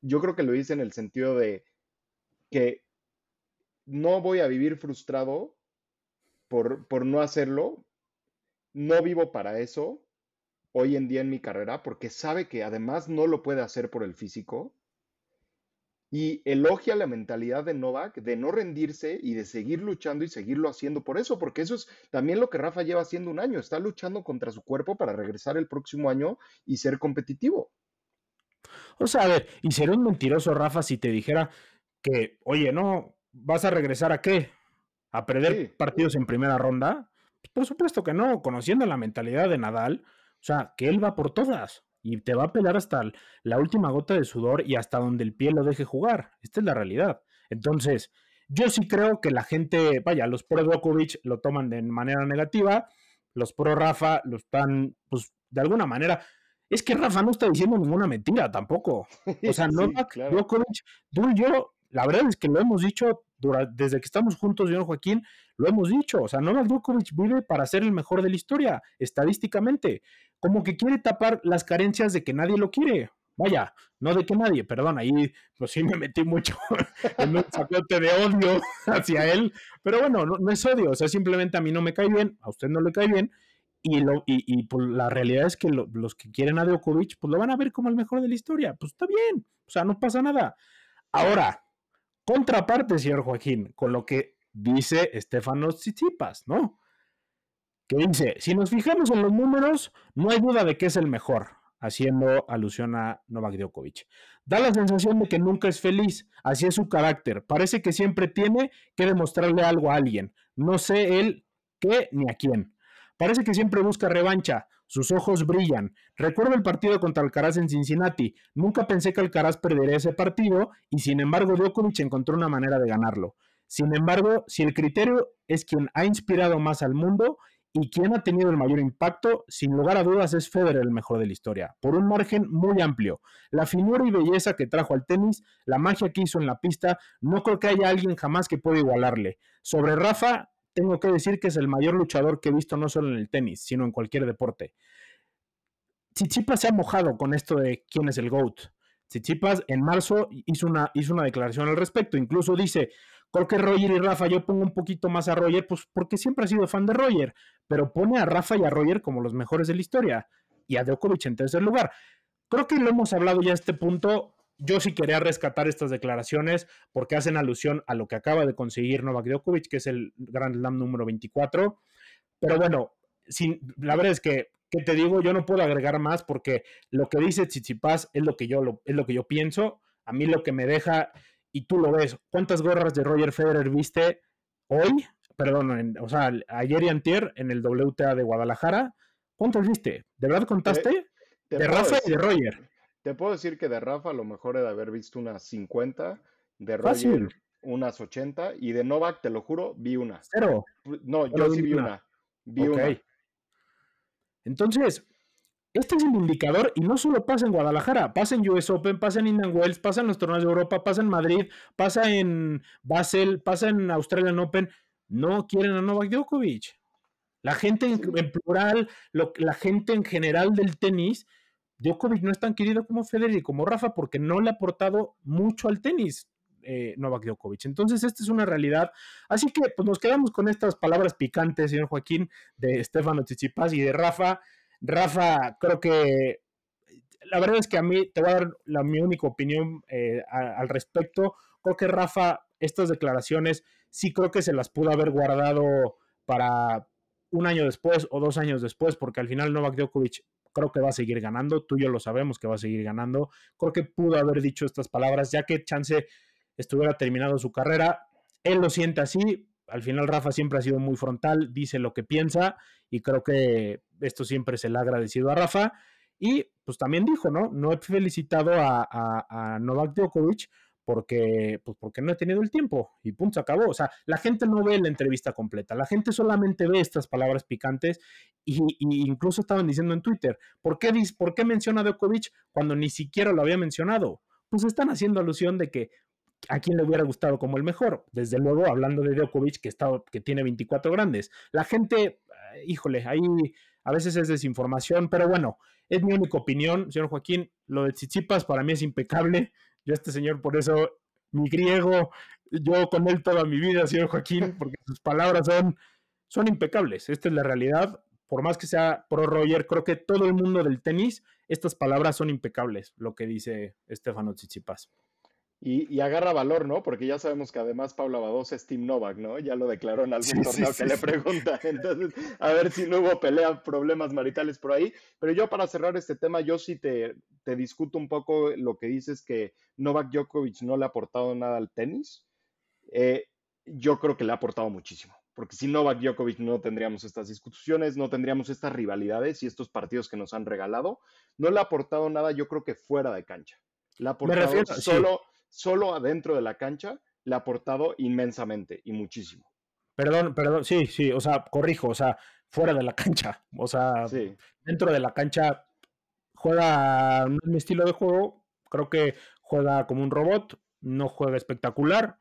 yo creo que lo dice en el sentido de que no voy a vivir frustrado por, por no hacerlo, no vivo para eso, hoy en día en mi carrera porque sabe que además no lo puede hacer por el físico y elogia la mentalidad de Novak de no rendirse y de seguir luchando y seguirlo haciendo por eso, porque eso es también lo que Rafa lleva haciendo un año, está luchando contra su cuerpo para regresar el próximo año y ser competitivo. O sea, a ver, y sería un mentiroso Rafa si te dijera que, oye, no, vas a regresar a qué? ¿A perder partidos en primera ronda? Pues por supuesto que no, conociendo la mentalidad de Nadal, o sea, que él va por todas y te va a pelar hasta la última gota de sudor y hasta donde el pie lo deje jugar. Esta es la realidad. Entonces, yo sí creo que la gente, vaya, los pro Djokovic lo toman de manera negativa, los pro Rafa lo están, pues, de alguna manera. Es que Rafa no está diciendo ninguna mentira tampoco. O sea, no, Djokovic, yo, la verdad es que lo hemos dicho desde que estamos juntos, señor Joaquín, lo hemos dicho. O sea, Novak Djokovic vive para ser el mejor de la historia, estadísticamente como que quiere tapar las carencias de que nadie lo quiere. Vaya, no de que nadie, perdón, ahí pues sí me metí mucho en un sacote de odio hacia él, pero bueno, no, es odio, o sea, simplemente a mí no me cae bien, a usted no le cae bien, y, lo, y, y pues, la realidad es que los que quieren a Djokovic, pues lo van a ver como el mejor de la historia, pues está bien, o sea, no pasa nada. Ahora, contraparte, señor Joaquín, con lo que dice Estefano Tsitsipas, ¿no? que dice, si nos fijamos en los números, no hay duda de que es el mejor, haciendo alusión a Novak Djokovic. Da la sensación de que nunca es feliz, así es su carácter, parece que siempre tiene que demostrarle algo a alguien, no sé él qué ni a quién. Parece que siempre busca revancha, sus ojos brillan. Recuerdo el partido contra Alcaraz en Cincinnati. Nunca pensé que Alcaraz perdería ese partido y sin embargo Djokovic encontró una manera de ganarlo. Sin embargo, si el criterio es quien ha inspirado más al mundo, y quien ha tenido el mayor impacto, sin lugar a dudas, es Federer el mejor de la historia, por un margen muy amplio. La finura y belleza que trajo al tenis, la magia que hizo en la pista, no creo que haya alguien jamás que pueda igualarle. Sobre Rafa, tengo que decir que es el mayor luchador que he visto no solo en el tenis, sino en cualquier deporte. Tsitsipas se ha mojado con esto de quién es el GOAT. Tsitsipas en marzo hizo una, hizo una declaración al respecto. Incluso dice, creo que Roger y Rafa, yo pongo un poquito más a Roger, pues porque siempre ha sido fan de Roger, pero pone a Rafa y a Roger como los mejores de la historia y a Djokovic en tercer lugar. Creo que lo hemos hablado ya a este punto. Yo sí quería rescatar estas declaraciones porque hacen alusión a lo que acaba de conseguir Novak Djokovic, que es el Grand Slam número 24. Pero bueno, sin, la verdad es que, ¿qué te digo? Yo no puedo agregar más porque lo que dice Tsitsipas es lo que yo, lo, es lo que yo pienso. A mí lo que me deja, y tú lo ves, ¿cuántas gorras de Roger Federer viste hoy? Perdón, o sea, ayer y antier en el WTA de Guadalajara. ¿Cuántas viste? ¿De verdad contaste? de Rafa y de Roger. Te puedo decir que de Rafa a lo mejor he de haber visto unas 50, de Roger unas 80 y de Novak, te lo juro, vi una. Cero. No, yo sí vi una. Vi una. Entonces, este es el indicador y no solo pasa en Guadalajara, pasa en US Open, pasa en Indian Wells, pasa en los torneos de Europa, pasa en Madrid, pasa en Basel, pasa en Australian Open. No quieren a Novak Djokovic. La gente en, plural, la gente en general del tenis Djokovic no es tan querido como Federer y como Rafa porque no le ha aportado mucho al tenis. Eh, Novak Djokovic. Entonces, esta es una realidad. Así que pues, nos quedamos con estas palabras picantes, señor Joaquín, de Stefano Tsitsipas y de Rafa. Rafa, creo que la verdad es que a mí, te voy a dar la, mi única opinión eh, al respecto. Creo que Rafa, estas declaraciones, sí creo que se las pudo haber guardado para un año después o dos años después, porque al final Novak Djokovic creo que va a seguir ganando, tú y yo lo sabemos que va a seguir ganando, creo que pudo haber dicho estas palabras, ya que Chance estuviera terminado su carrera, él lo siente así, al final Rafa siempre ha sido muy frontal, dice lo que piensa y creo que esto siempre se le ha agradecido a Rafa. Y pues también dijo, ¿no? No he felicitado a, a Novak Djokovic porque, pues porque no he tenido el tiempo y punto, se acabó. O sea, la gente no ve la entrevista completa, la gente solamente ve estas palabras picantes y, incluso estaban diciendo en Twitter, ¿por qué, ¿por qué menciona a Djokovic cuando ni siquiera lo había mencionado? Pues están haciendo alusión de que a quién le hubiera gustado como el mejor. Desde luego, hablando de Djokovic, que, está, que tiene 24 grandes. La gente, eh, híjole, ahí a veces es desinformación, pero bueno, es mi única opinión, señor Joaquín. Lo de Chichipas para mí es impecable. Yo este señor, por eso, mi griego, yo con él toda mi vida, señor Joaquín, porque sus palabras son, son impecables. Esta es la realidad. Por más que sea pro Roger, creo que todo el mundo del tenis, estas palabras son impecables, lo que dice Estefano Tsitsipas. Y, agarra valor, ¿no? Porque ya sabemos que además Paula Badosa es Team Novak, ¿no? Ya lo declaró en algún torneo que le pregunta. Entonces, a ver si no hubo pelea, problemas maritales por ahí. Pero yo para cerrar este tema, yo sí te, te discuto un poco lo que dices que Novak Djokovic no le ha aportado nada al tenis. Eh, yo creo que le ha aportado muchísimo. Porque sin Novak Djokovic no tendríamos estas discusiones, no tendríamos estas rivalidades y estos partidos que nos han regalado. No le ha aportado nada, yo creo que fuera de cancha. Le ha aportado solo solo adentro de la cancha le ha aportado inmensamente y muchísimo. Perdón, perdón, sí, sí, o sea, corrijo, o sea, fuera de la cancha, o sea, dentro de la cancha juega no mi estilo de juego, creo que juega como un robot, no juega espectacular,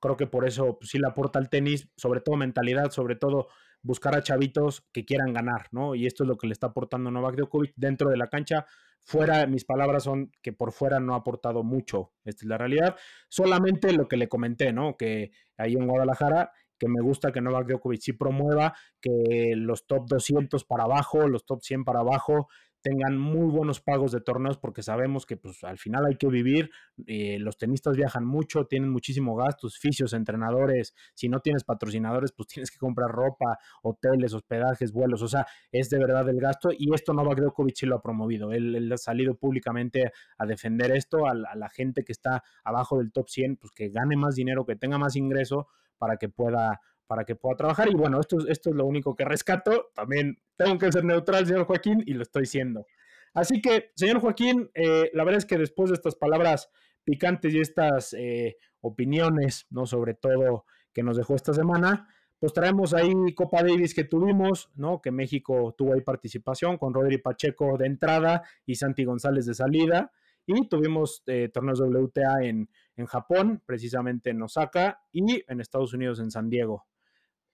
creo que por eso pues, sí le aporta al tenis, sobre todo mentalidad, sobre todo buscar a chavitos que quieran ganar, ¿no? Y esto es lo que le está aportando Novak Djokovic dentro de la cancha. Fuera, mis palabras son que por fuera no ha aportado mucho. Esta es la realidad. Solamente lo que le comenté, ¿no? Que ahí en Guadalajara, que me gusta que Novak Djokovic sí promueva que los top 200 para abajo, los top 100 para abajo, tengan muy buenos pagos de torneos porque sabemos que pues al final hay que vivir, eh, los tenistas viajan mucho, tienen muchísimo gastos, fisios, entrenadores, si no tienes patrocinadores pues tienes que comprar ropa, hoteles, hospedajes, vuelos, o sea, es de verdad el gasto y esto Novak Djokovic sí lo ha promovido, él, ha salido públicamente a defender esto, a, a, la gente que está abajo del top 100, pues que gane más dinero, que tenga más ingreso para que pueda para que pueda trabajar. Y bueno, esto, esto es lo único que rescato. También tengo que ser neutral, señor Joaquín, y lo estoy siendo. Así que, señor Joaquín, eh, la verdad es que después de estas palabras picantes y estas eh, opiniones, ¿no? Sobre todo que nos dejó esta semana, pues traemos ahí Copa Davis que tuvimos, ¿no? Que México tuvo ahí participación con Rodri Pacheco de entrada y Santi González de salida. Y tuvimos eh, torneos WTA en, en Japón, precisamente en Osaka, y en Estados Unidos en San Diego.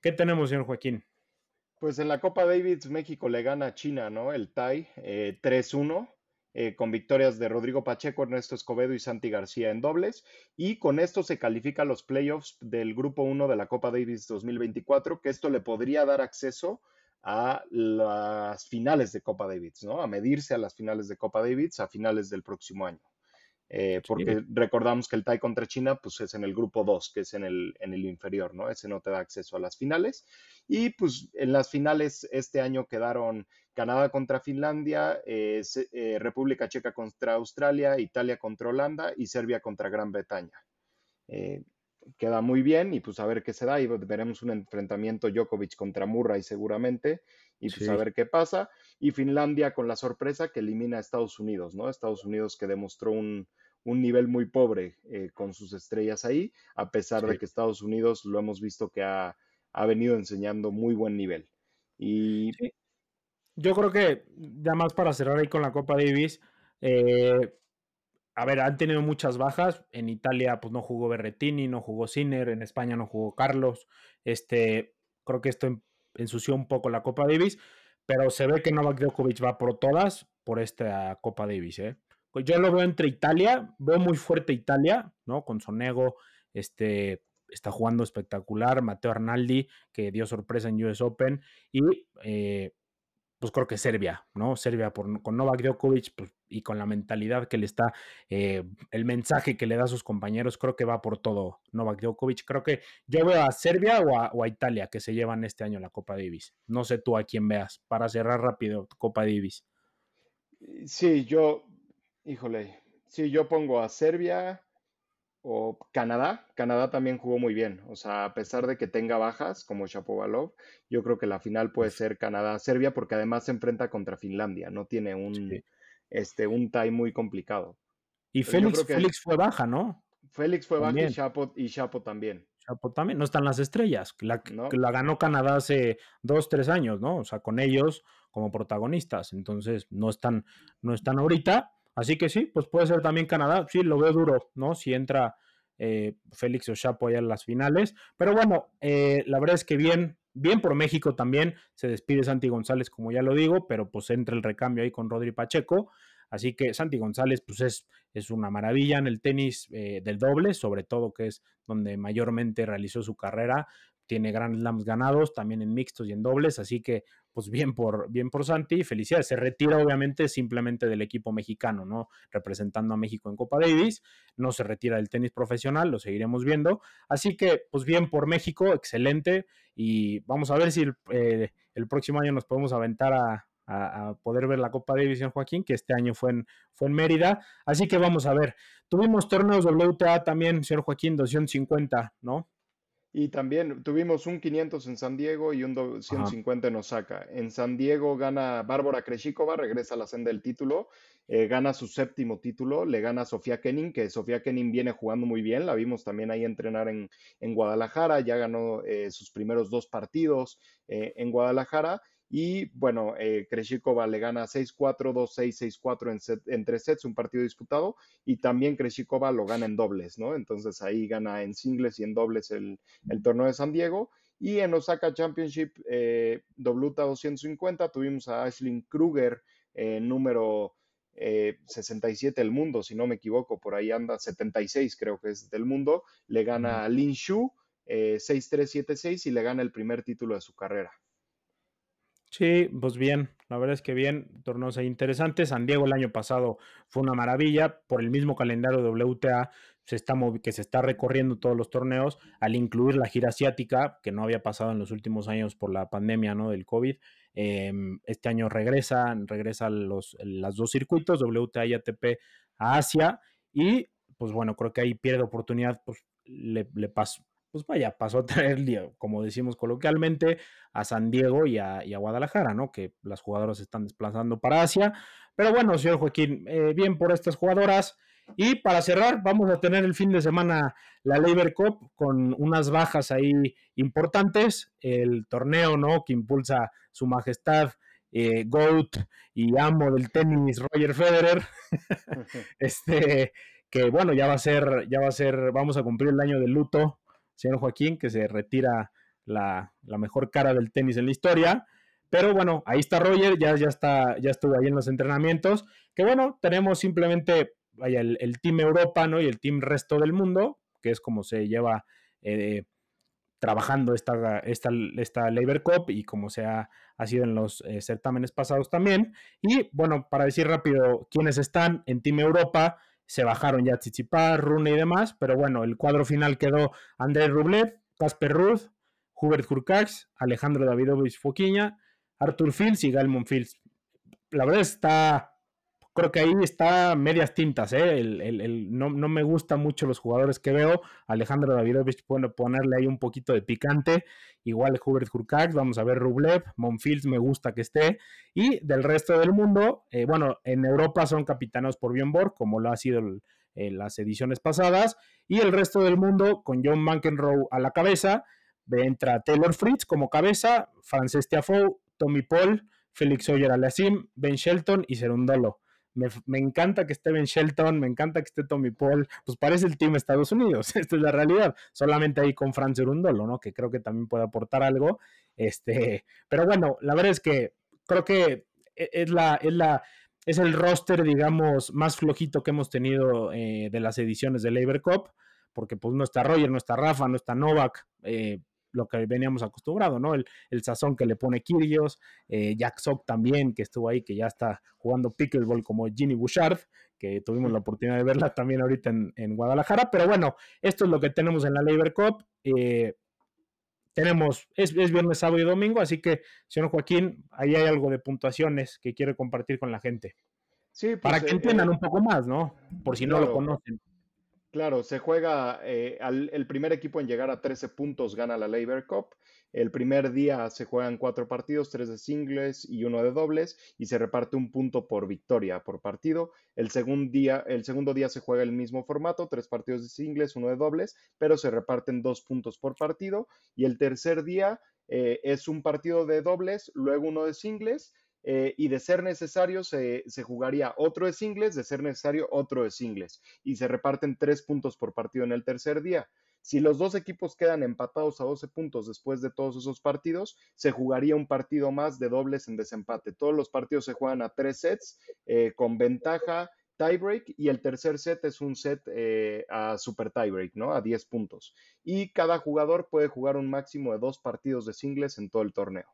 ¿Qué tenemos, señor Joaquín? Pues en la Copa Davis México le gana a China, ¿no? El TAI 3-1. eh, con victorias de Rodrigo Pacheco, Ernesto Escobedo y Santi García en dobles. Y con esto se califica los playoffs del Grupo 1 de la Copa Davis 2024, que esto le podría dar acceso a las finales de Copa Davis, ¿no? A medirse a las finales de Copa Davis a finales del próximo año. Eh, porque recordamos que el TAI contra China pues es en el grupo 2, que es en el, en el inferior, ¿no? Ese no te da acceso a las finales. Y pues en las finales este año quedaron Canadá contra Finlandia, eh, eh, República Checa contra Australia, Italia contra Holanda y Serbia contra Gran Bretaña. queda muy bien y pues a ver qué se da y veremos un enfrentamiento Djokovic contra Murray seguramente y pues a ver qué pasa. Y Finlandia con la sorpresa que elimina a Estados Unidos, ¿no? Estados Unidos que demostró un, nivel muy pobre eh, con sus estrellas ahí, a pesar de que Estados Unidos lo hemos visto que ha, venido enseñando muy buen nivel. Y yo creo que ya más para cerrar ahí con la Copa Davis, eh, a ver, han tenido muchas bajas. En Italia, pues no jugó Berretini, no jugó Sinner, en España no jugó Carlos. Este, creo que esto ensució un poco la Copa Davis, pero se ve que Novak Djokovic va por todas por esta Copa Davis. ¿eh? Pues yo lo veo entre Italia, veo muy fuerte Italia, ¿no? Con Sonego, este, está jugando espectacular, Mateo Arnaldi, que dio sorpresa en US Open, y eh, pues creo que Serbia, ¿no? Serbia con Novak Djokovic pues, y con la mentalidad que le está, eh, el mensaje que le da a sus compañeros, creo que va por todo Novak Djokovic. Creo que yo veo a Serbia o a, Italia que se llevan este año la Copa Davis. No sé tú a quién veas, para cerrar rápido Copa Davis. Sí, yo, híjole, sí, yo pongo a Serbia, o Canadá. Canadá también jugó muy bien. O sea, a pesar de que tenga bajas como Shapovalov, yo creo que la final puede ser Canadá-Serbia porque además se enfrenta contra Finlandia. No tiene un, este, un tie muy complicado. Y Félix, Félix fue baja, ¿no? Félix fue baja y Chapo, y Chapo también. Chapo también. No están las estrellas. La, la ganó Canadá hace dos, tres años, ¿no? O sea, con ellos como protagonistas. Entonces, no están, no están ahorita Así que sí, pues puede ser también Canadá. Sí, lo veo duro, ¿no? Si entra eh, Félix Chapo allá en las finales. Pero bueno, eh, la verdad es que bien, bien por México también. Se despide Santi González, como ya lo digo, pero pues entra el recambio ahí con Rodri Pacheco. Así que Santi González, pues es, es una maravilla en el tenis eh, del doble, sobre todo que es donde mayormente realizó su carrera tiene Grand Slams ganados, también en mixtos y en dobles, así que pues bien por, bien por Santi, felicidades. Se retira obviamente simplemente del equipo mexicano, ¿no? Representando a México en Copa Davis, no se retira del tenis profesional, lo seguiremos viendo. Así que pues bien por México, excelente, y vamos a ver si el, eh, próximo año nos podemos aventar a, poder ver la Copa Davis en Joaquín, que este año fue en, fue en Mérida. Así que vamos a ver. Tuvimos torneos WTA también, señor Joaquín, 250, ¿no? Y también tuvimos un 500 en San Diego y un 250 en Osaka. En San Diego gana Bárbara Kreshikova, regresa a la senda del título, eh, gana su séptimo título, le gana a Sofía Kenin, que Sofía Kenin viene jugando muy bien, la vimos también ahí entrenar en, Guadalajara, ya ganó eh, sus primeros dos partidos eh, en Guadalajara y bueno, eh, Kreshikova le gana 6-4, 2-6, 6-4 en, set, en tres sets, un partido disputado. Y también Kreshikova lo gana en dobles, ¿no? Entonces ahí gana en singles y en dobles el, el torneo de San Diego. Y en Osaka Championship eh, WTA 250 tuvimos a Ashley Kruger, eh, número 67 del mundo, si no me equivoco, por ahí anda 76 creo que es del mundo. Le gana a Lin Shu 6-3, 7-6 y le gana el primer título de su carrera. Sí, pues bien, la verdad es que bien, torneos interesantes. San Diego el año pasado fue una maravilla por el mismo calendario de WTA se está que se está recorriendo todos los torneos al incluir la gira asiática que no había pasado en los últimos años por la pandemia ¿no? del COVID. Em, este año regresa, regresa los las dos circuitos, WTA y ATP a Asia y pues bueno, creo que ahí pierde oportunidad, pues le, le, pues vaya, pasó a traer, como decimos coloquialmente, a San Diego y a, Guadalajara, ¿no? Que las jugadoras se están desplazando para Asia. Pero bueno, señor Joaquín, eh, bien por estas jugadoras. Y para cerrar, vamos a tener el fin de semana la Labor Cup con unas bajas ahí importantes. El torneo, ¿no? Que impulsa su majestad eh, GOAT y amo del tenis Roger Federer. este, que bueno, ya va a ser, ya va a ser, vamos a cumplir el año de luto señor Joaquín, que se retira la, mejor cara del tenis en la historia. Pero bueno, ahí está Roger, ya, ya, está, ya estuvo ahí en los entrenamientos. Que bueno, tenemos simplemente vaya, el, Team Europa ¿no? y el Team Resto del Mundo, que es como se lleva eh, trabajando esta, esta, esta Labor Cup y como se ha, sido en los eh, certámenes pasados también. Y bueno, para decir rápido quiénes están en Team Europa, se bajaron ya Tsitsipas, Rune y demás, pero bueno, el cuadro final quedó Andrés Rublev, Casper Ruth, Hubert Hurkacz, Alejandro Davidovich Foquiña, Arthur Fields y Galmon Fields. La verdad está creo que ahí está medias tintas, ¿eh? no, me gustan mucho los jugadores que veo. Alejandro Davidovich puede ponerle ahí un poquito de picante. Igual Hubert Hurkacz, vamos a ver Rublev, Monfields me gusta que esté. Y del resto del mundo, eh, bueno, en Europa son capitanos por Bjorn Borg, como lo ha sido en las ediciones pasadas. Y el resto del mundo, con John McEnroe a la cabeza, entra Taylor Fritz como cabeza, Frances Tiafoe, Tommy Paul, Félix Oyer Aliasim, Ben Shelton y Serundolo. Me, encanta que esté Ben Shelton, me encanta que esté Tommy Paul, pues parece el team Estados Unidos, esta es la realidad, solamente ahí con Franz Urundolo, ¿no? Que creo que también puede aportar algo, este, pero bueno, la verdad es que creo que e, es la, es la, es el roster, digamos, más flojito que hemos tenido eh, de las ediciones de Labor Cup, porque pues no está Roger, no está Rafa, no está Novak, eh, lo que veníamos acostumbrado, ¿no? El, sazón que le pone Kyrgios, eh, Jack Sock también, que estuvo ahí, que ya está jugando pickleball como Ginny Bouchard, que tuvimos la oportunidad de verla también ahorita en, Guadalajara, pero bueno, esto es lo que tenemos en la Labor Cup. Eh, tenemos, es, viernes, sábado y domingo, así que, señor Joaquín, ahí hay algo de puntuaciones que quiere compartir con la gente. Sí, pues, para que eh, entiendan un poco más, ¿no? Por si no lo conocen. Claro, se juega, eh, el primer equipo en llegar a 13 puntos gana la Labor Cup. El primer día se juegan cuatro partidos, tres de singles y uno de dobles, y se reparte un punto por victoria por partido. El, día, el segundo día se juega el mismo formato, tres partidos de singles, uno de dobles, pero se reparten dos puntos por partido. Y el tercer día eh, es un partido de dobles, luego uno de singles eh, y de ser necesario se, jugaría otro de singles, de ser necesario otro de singles, y se reparten tres puntos por partido en el tercer día. Si los dos equipos quedan empatados a 12 puntos después de todos esos partidos, se jugaría un partido más de dobles en desempate. Todos los partidos se juegan a tres sets eh, con ventaja tiebreak y el tercer set es un set eh, a super tiebreak, ¿no? A 10 puntos. Y cada jugador puede jugar un máximo de dos partidos de singles en todo el torneo.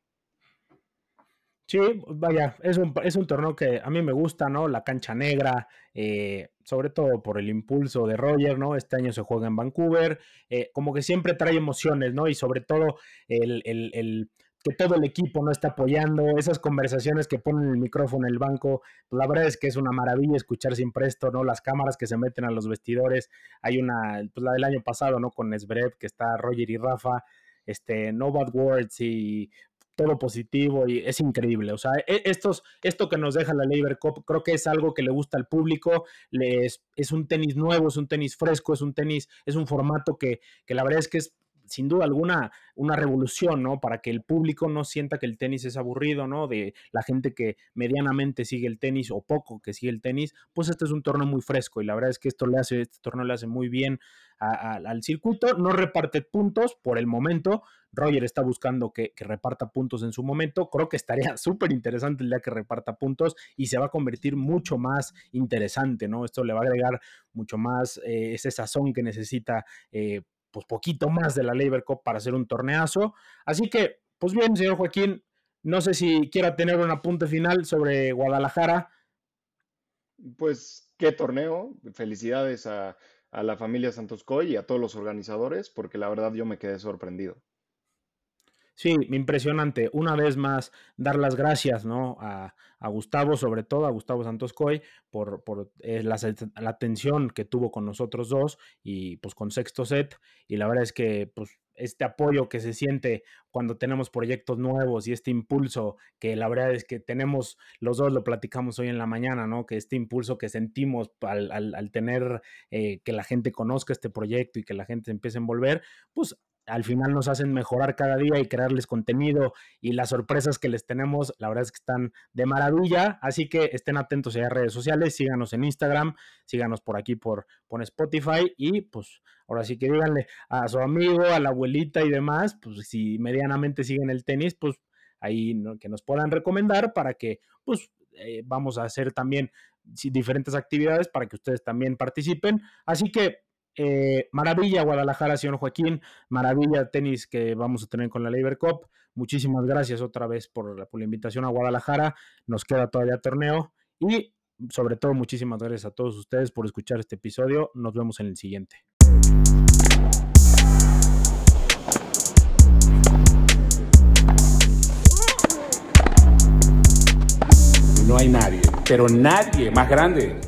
Sí, vaya, es un, es un torneo que a mí me gusta, ¿no? La cancha negra, eh, sobre todo por el impulso de Roger, ¿no? Este año se juega en Vancouver, eh, como que siempre trae emociones, ¿no? Y sobre todo el, que todo el equipo no está apoyando, esas conversaciones que ponen el micrófono en el banco, pues la verdad es que es una maravilla escuchar siempre esto, ¿no? Las cámaras que se meten a los vestidores, hay una, pues la del año pasado, ¿no? Con Esbrev, que está Roger y Rafa, este, No Bad Words y todo positivo y es increíble. O sea, e, esto que nos deja la Labor Cup creo que es algo que le gusta al público. Les, es un tenis nuevo, es un tenis fresco, es un tenis, es un formato que, que la verdad es que es sin duda alguna una revolución, ¿no? Para que el público no sienta que el tenis es aburrido, ¿no? De la gente que medianamente sigue el tenis o poco que sigue el tenis, pues este es un torneo muy fresco y la verdad es que esto le hace, este torneo le hace muy bien al circuito. No reparte puntos por el momento. Roger está buscando que, reparta puntos en su momento. Creo que estaría súper interesante el día que reparta puntos y se va a convertir mucho más interesante, ¿no? Esto le va a agregar mucho más eh, ese sazón que necesita eh, pues poquito más de la Labor Cup para hacer un torneazo. Así que, pues bien, señor Joaquín, no sé si quiera tener un apunte final sobre Guadalajara. Pues qué torneo, felicidades a, a la familia Santos Coy y a todos los organizadores, porque la verdad yo me quedé sorprendido. Sí, impresionante. Una vez más, dar las gracias ¿no? a, Gustavo, sobre todo a Gustavo Santos Coy, por, por eh, la, atención que tuvo con nosotros dos y pues con Sexto Set. Y la verdad es que pues, este apoyo que se siente cuando tenemos proyectos nuevos y este impulso que la verdad es que tenemos, los dos lo platicamos hoy en la mañana, ¿no? Que este impulso que sentimos al, al, tener eh, que la gente conozca este proyecto y que la gente empiece a envolver, pues al final nos hacen mejorar cada día y crearles contenido y las sorpresas que les tenemos, la verdad es que están de maravilla, así que estén atentos a las redes sociales, síganos en Instagram, síganos por aquí por, por Spotify y pues ahora sí que díganle a su amigo, a la abuelita y demás, pues si medianamente siguen el tenis, pues ahí que nos puedan recomendar para que pues eh, vamos a hacer también diferentes actividades para que ustedes también participen. Así que eh, maravilla Guadalajara, señor Joaquín, maravilla tenis que vamos a tener con la Labor Cup. Muchísimas gracias otra vez por la, por la invitación a Guadalajara. Nos queda todavía torneo y sobre todo muchísimas gracias a todos ustedes por escuchar este episodio. Nos vemos en el siguiente. No hay nadie, pero nadie más grande.